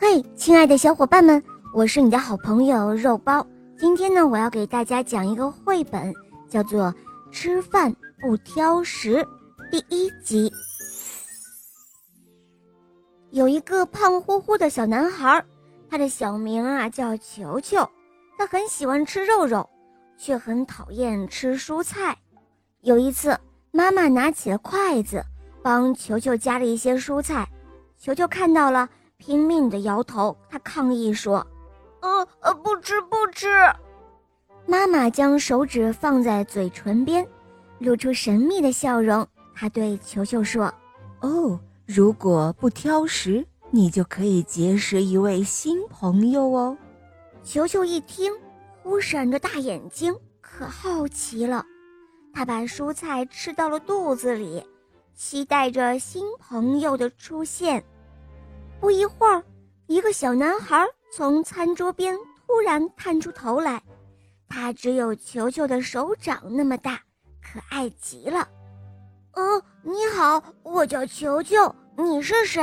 嘿，亲爱的小伙伴们，我是你的好朋友肉包。今天呢，我要给大家讲一个绘本，叫做《吃饭不挑食》第一集。有一个胖乎乎的小男孩，他的小名啊叫球球，他很喜欢吃肉肉，却很讨厌吃蔬菜。有一次，妈妈拿起了筷子，帮球球夹了一些蔬菜，球球看到了。拼命的摇头，他抗议说：“呃呃，不吃不吃。”妈妈将手指放在嘴唇边，露出神秘的笑容。她对球球说：“哦，如果不挑食，你就可以结识一位新朋友哦。”球球一听，忽闪着大眼睛，可好奇了。他把蔬菜吃到了肚子里，期待着新朋友的出现。不一会儿，一个小男孩从餐桌边突然探出头来，他只有球球的手掌那么大，可爱极了。嗯，你好，我叫球球，你是谁？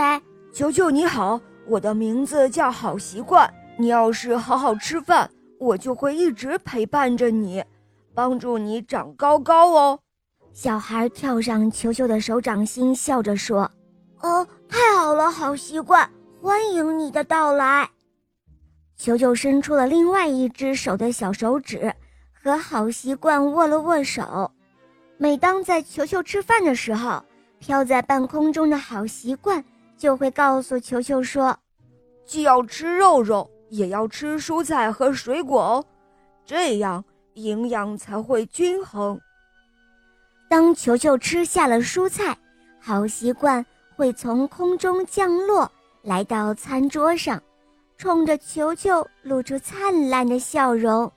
球球你好，我的名字叫好习惯。你要是好好吃饭，我就会一直陪伴着你，帮助你长高高哦。小孩跳上球球的手掌心，笑着说。哦，太好了，好习惯，欢迎你的到来。球球伸出了另外一只手的小手指，和好习惯握了握手。每当在球球吃饭的时候，飘在半空中的好习惯就会告诉球球说：“既要吃肉肉，也要吃蔬菜和水果哦，这样营养才会均衡。”当球球吃下了蔬菜，好习惯。会从空中降落，来到餐桌上，冲着球球露出灿烂的笑容。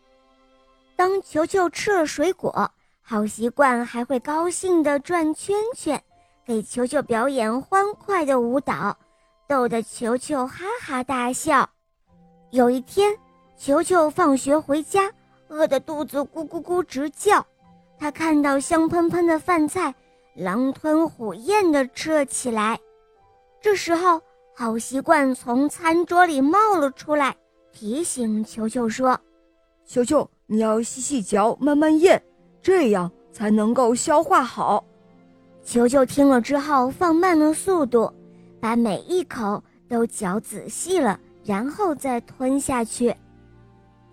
当球球吃了水果，好习惯还会高兴地转圈圈，给球球表演欢快的舞蹈，逗得球球哈哈大笑。有一天，球球放学回家，饿得肚子咕咕咕直叫，他看到香喷喷的饭菜。狼吞虎咽地吃了起来。这时候，好习惯从餐桌里冒了出来，提醒球球说：“球球，你要细细嚼，慢慢咽，这样才能够消化好。”球球听了之后，放慢了速度，把每一口都嚼仔细了，然后再吞下去。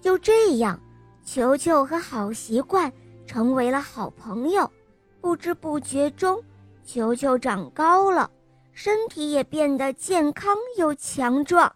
就这样，球球和好习惯成为了好朋友。不知不觉中，球球长高了，身体也变得健康又强壮。